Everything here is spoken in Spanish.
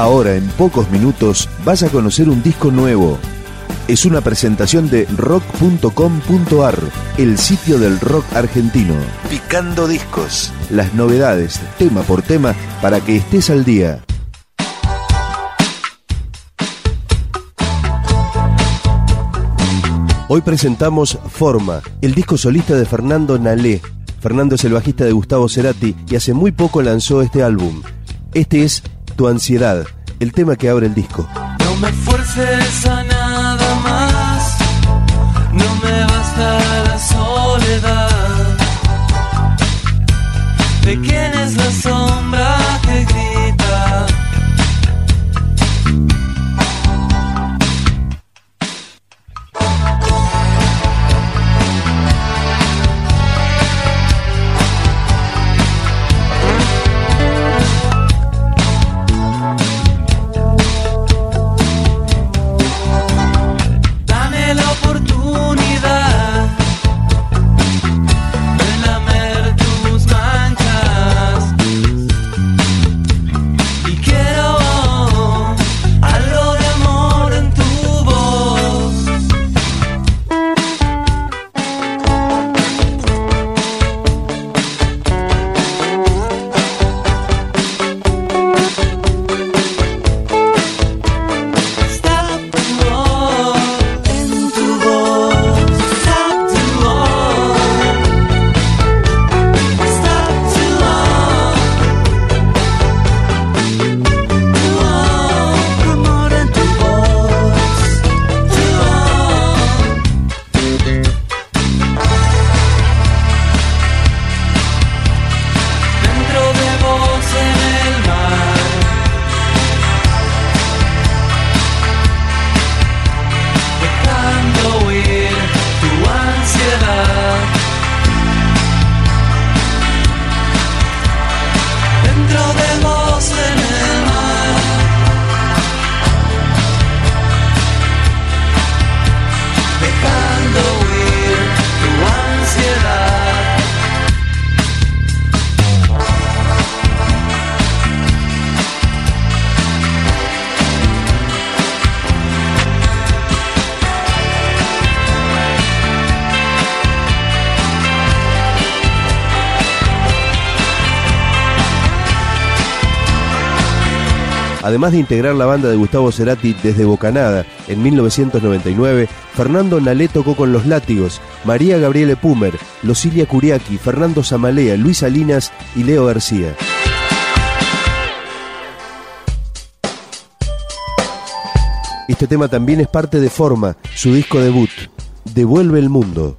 Ahora, en pocos minutos, vas a conocer un disco nuevo. Es una presentación de rock.com.ar, el sitio del rock argentino. Picando discos. Las novedades, tema por tema, para que estés al día. Hoy presentamos Forma, el disco solista de Fernando Nalé. Fernando es el bajista de Gustavo Cerati y hace muy poco lanzó este álbum. Este es Tu Ansiedad, el tema que abre el disco. No me fuerces a nada más, no me basta la soledad. ¿De quién es Además de integrar la banda de Gustavo Cerati desde Bocanada en 1999, Fernando Nalé tocó con Los Látigos, María Gabriele Pumer, Losilia Curiaki, Fernando Zamalea, Luis Salinas y Leo García. Este tema también es parte de Forma, su disco debut, Devuelve el Mundo.